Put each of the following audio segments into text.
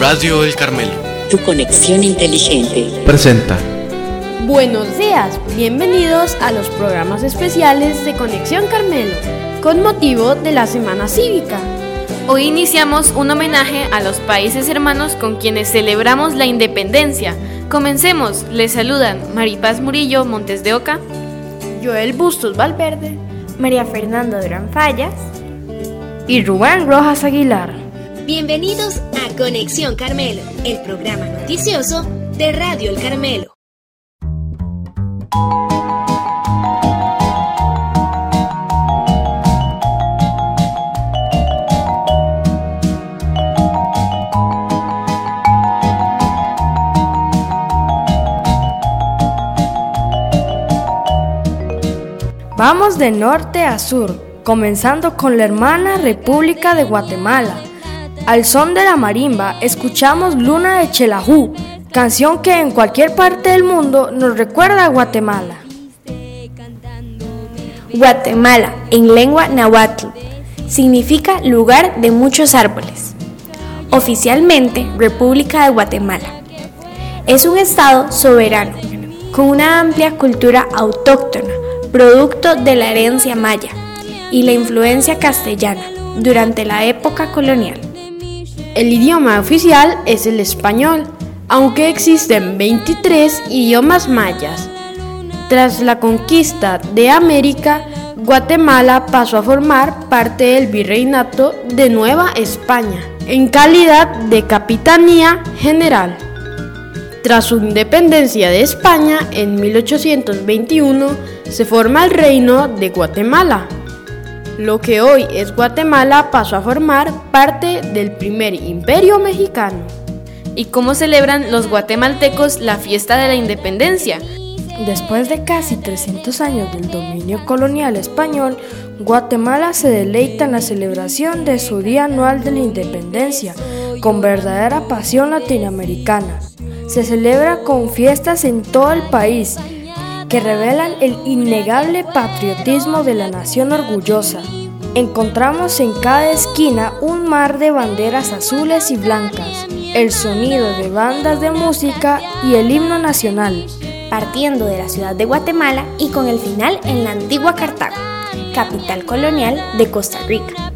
Radio El Carmelo. Tu conexión inteligente. Presenta. Buenos días, bienvenidos a los programas especiales de Conexión Carmelo, con motivo de la Semana Cívica. Hoy iniciamos un homenaje a los países hermanos con quienes celebramos la independencia. Comencemos, les saludan Maripaz Murillo Montes de Oca, Joel Bustos Valverde María Fernanda Durán Fallas y Rubén Rojas Aguilar. Bienvenidos a Conexión Carmelo, el programa noticioso de Radio El Carmelo. Vamos de norte a sur, comenzando con la hermana República de Guatemala. Al son de la marimba escuchamos Luna de Chelajú, canción que en cualquier parte del mundo nos recuerda a Guatemala. Guatemala, en lengua náhuatl, significa lugar de muchos árboles. Oficialmente, República de Guatemala. Es un estado soberano, con una amplia cultura autóctona, producto de la herencia maya y la influencia castellana durante la época colonial. El idioma oficial es el español, aunque existen 23 idiomas mayas. Tras la conquista de América, Guatemala pasó a formar parte del virreinato de Nueva España, en calidad de capitanía general. Tras su independencia de España en 1821, se forma el Reino de Guatemala. Lo que hoy es Guatemala pasó a formar parte del primer imperio mexicano. ¿Y cómo celebran los guatemaltecos la fiesta de la independencia? Después de casi 300 años del dominio colonial español, Guatemala se deleita en la celebración de su Día Anual de la Independencia, con verdadera pasión latinoamericana. Se celebra con fiestas en todo el país que revelan el innegable patriotismo de la nación orgullosa. Encontramos en cada esquina un mar de banderas azules y blancas, el sonido de bandas de música y el himno nacional. partiendo de la ciudad de Guatemala y con el final en la antigua Cartago, capital colonial de Costa Rica.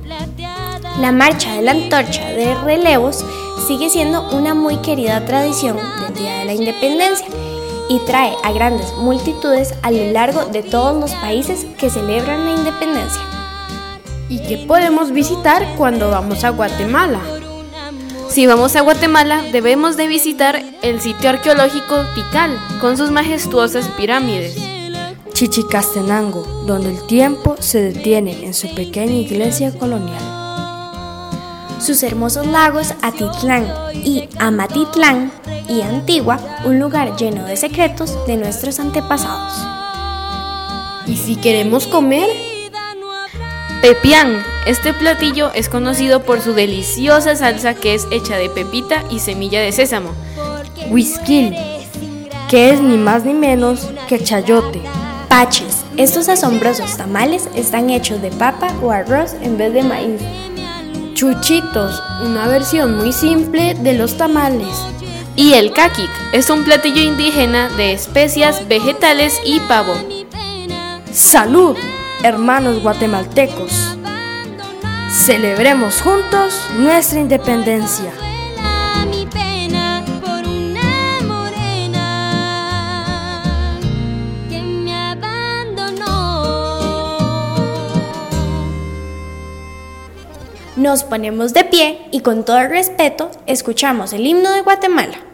La marcha de la antorcha de relevos sigue siendo una muy querida tradición del Día de la Independencia y trae a grandes multitudes a lo largo de todos los países que celebran la independencia. ¿Y qué podemos visitar cuando vamos a Guatemala? Si vamos a Guatemala, debemos de visitar el sitio arqueológico Tikal, con sus majestuosas pirámides. Chichicastenango, donde el tiempo se detiene en su pequeña iglesia colonial. Sus hermosos lagos Atitlán y Amatitlán y Antigua, un lugar lleno de secretos de nuestros antepasados. ¿Y si queremos comer? Pepián. Este platillo es conocido por su deliciosa salsa que es hecha de pepita y semilla de sésamo. Whisky, que es ni más ni menos que chayote. Paches. Estos asombrosos tamales están hechos de papa o arroz en vez de maíz. Chuchitos, una versión muy simple de los tamales. Y el caquic es un platillo indígena de especias, vegetales y pavo. ¡Salud, hermanos guatemaltecos! Celebremos juntos nuestra independencia. Nos ponemos de pie y con todo el respeto escuchamos el himno de Guatemala.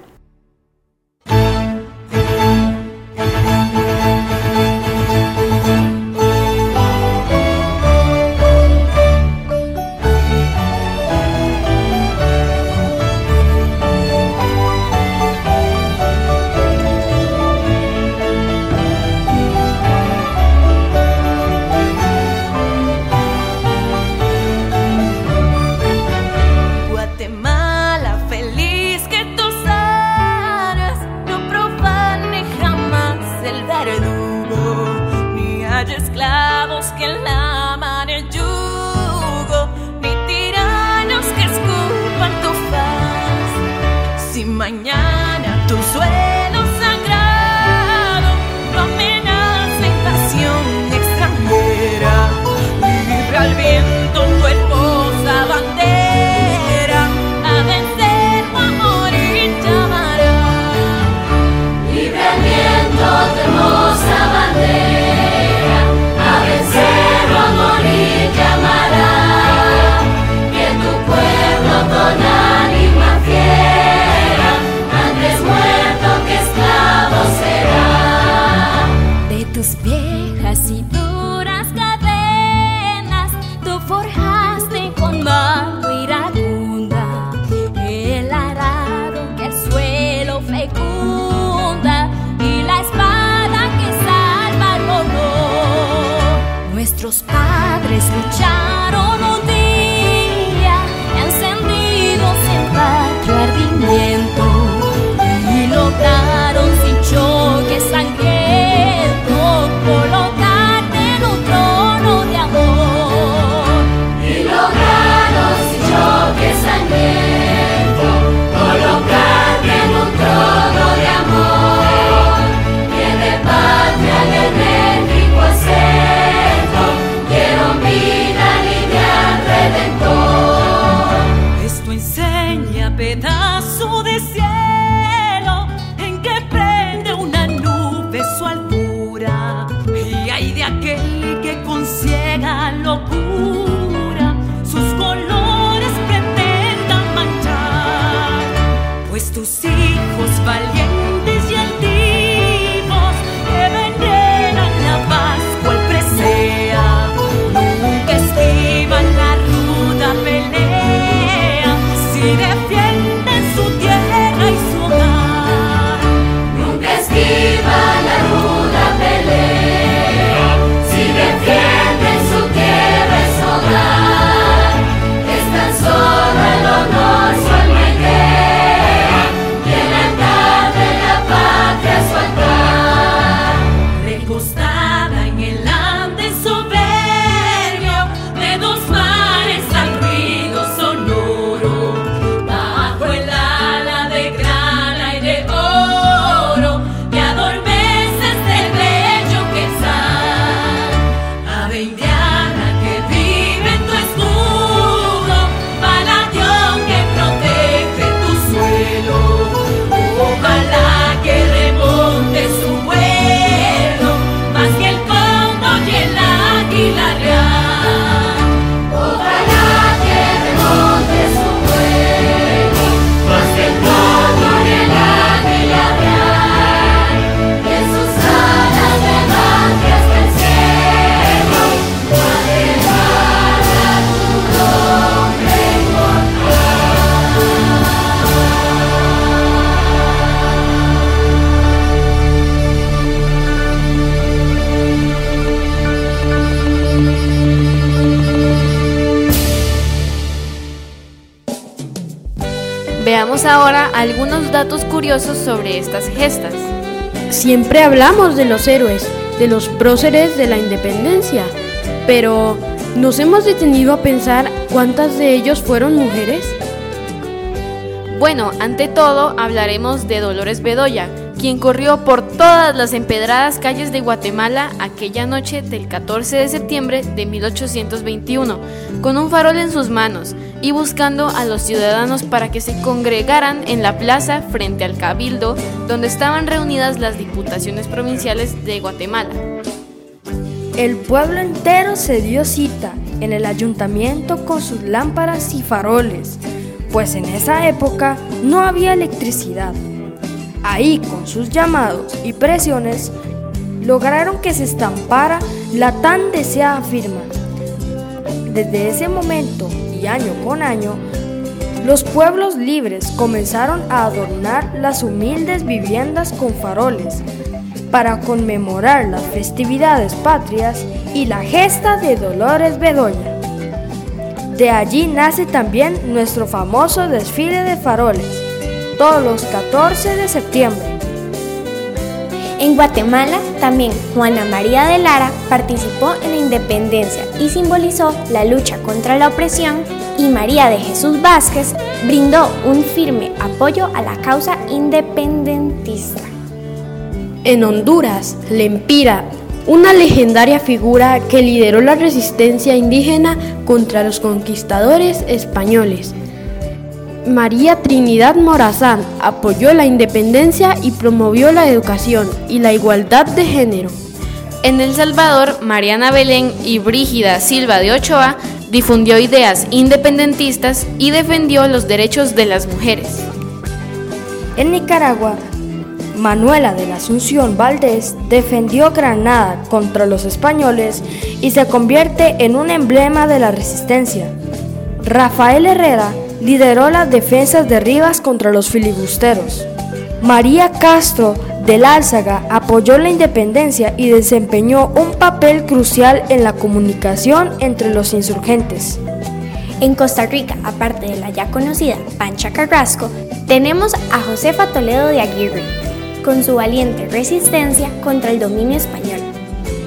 Veamos ahora algunos datos curiosos sobre estas gestas. Siempre hablamos de los héroes, de los próceres de la independencia, pero ¿nos hemos detenido a pensar cuántas de ellos fueron mujeres? Bueno, ante todo hablaremos de Dolores Bedoya, quien corrió por todas las empedradas calles de Guatemala aquella noche del 14 de septiembre de 1821, con un farol en sus manos y buscando a los ciudadanos para que se congregaran en la plaza frente al cabildo donde estaban reunidas las diputaciones provinciales de Guatemala. El pueblo entero se dio cita en el ayuntamiento con sus lámparas y faroles, pues en esa época no había electricidad. Ahí, con sus llamados y presiones, lograron que se estampara la tan deseada firma. Desde ese momento y año con año, los pueblos libres comenzaron a adornar las humildes viviendas con faroles para conmemorar las festividades patrias y la gesta de Dolores Bedoya. De allí nace también nuestro famoso desfile de faroles, todos los 14 de septiembre. En Guatemala, también Juana María de Lara participó en la independencia y simbolizó la lucha contra la opresión y María de Jesús Vázquez brindó un firme apoyo a la causa independentista. En Honduras, Lempira, una legendaria figura que lideró la resistencia indígena contra los conquistadores españoles. María Trinidad Morazán apoyó la independencia y promovió la educación y la igualdad de género. En El Salvador, Mariana Belén y Brígida Silva de Ochoa difundió ideas independentistas y defendió los derechos de las mujeres. En Nicaragua, Manuela de la Asunción Valdés defendió Granada contra los españoles y se convierte en un emblema de la resistencia. Rafael Herrera lideró las defensas de Rivas contra los filibusteros. María Castro del Álzaga apoyó la independencia y desempeñó un papel crucial en la comunicación entre los insurgentes. En Costa Rica, aparte de la ya conocida Pancha Carrasco, tenemos a Josefa Toledo de Aguirre, con su valiente resistencia contra el dominio español.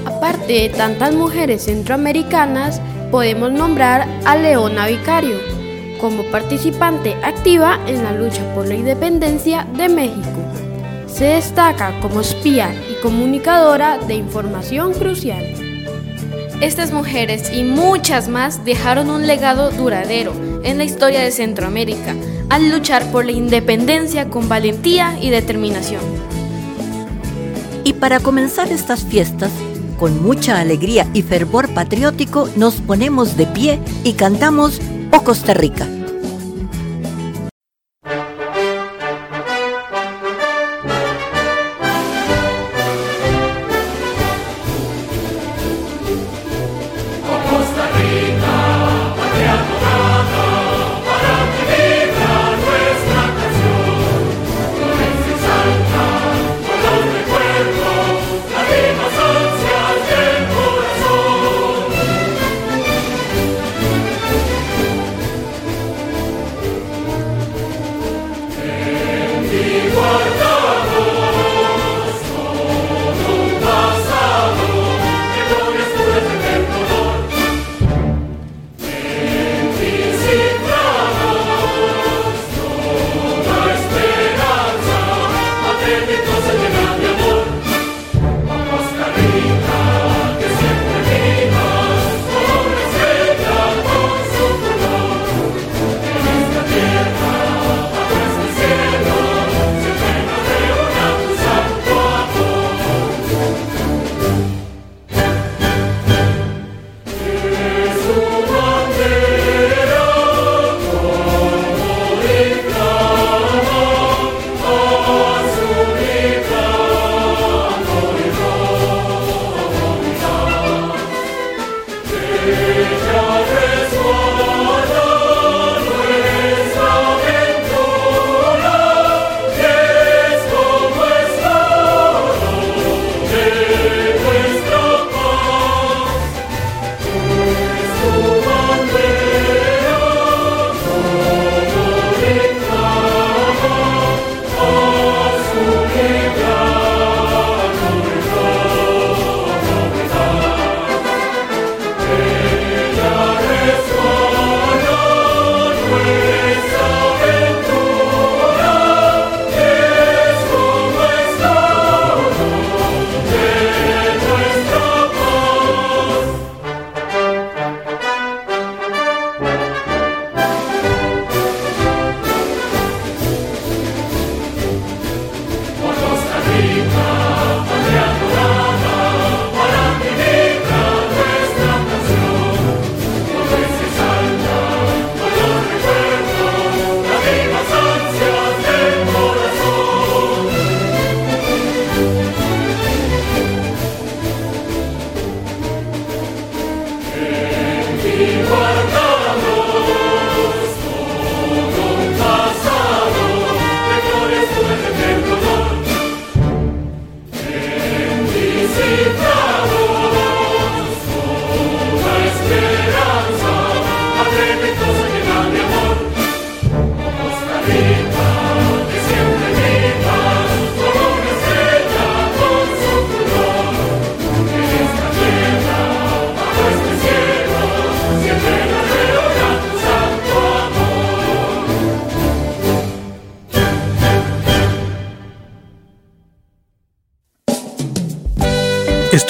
Aparte de tantas mujeres centroamericanas, podemos nombrar a Leona Vicario como participante activa en la lucha por la independencia de México. Se destaca como espía y comunicadora de información crucial. Estas mujeres y muchas más dejaron un legado duradero en la historia de Centroamérica al luchar por la independencia con valentía y determinación. Y para comenzar estas fiestas, con mucha alegría y fervor patriótico, nos ponemos de pie y cantamos O Costa Rica.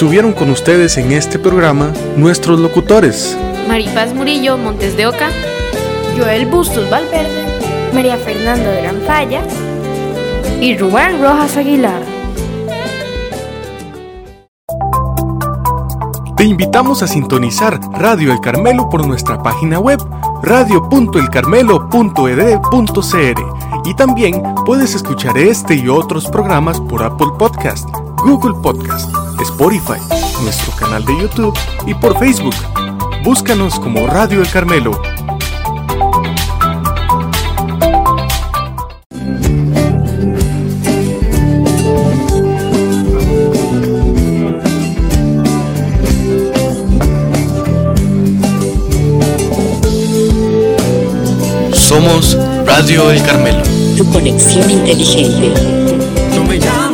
Estuvieron con ustedes en este programa nuestros locutores. Maripaz Murillo Montes de Oca, Joel Bustos Valverde. María Fernando Gran Fallas y Rubén Rojas Aguilar. Te invitamos a sintonizar Radio El Carmelo por nuestra página web radio.elcarmelo.ed.cr y también puedes escuchar este y otros programas por Apple Podcast, Google Podcast, Spotify, nuestro canal de YouTube y por Facebook. Búscanos como Radio El Carmelo. Somos Radio El Carmelo. Tu conexión inteligente. Yo me llamo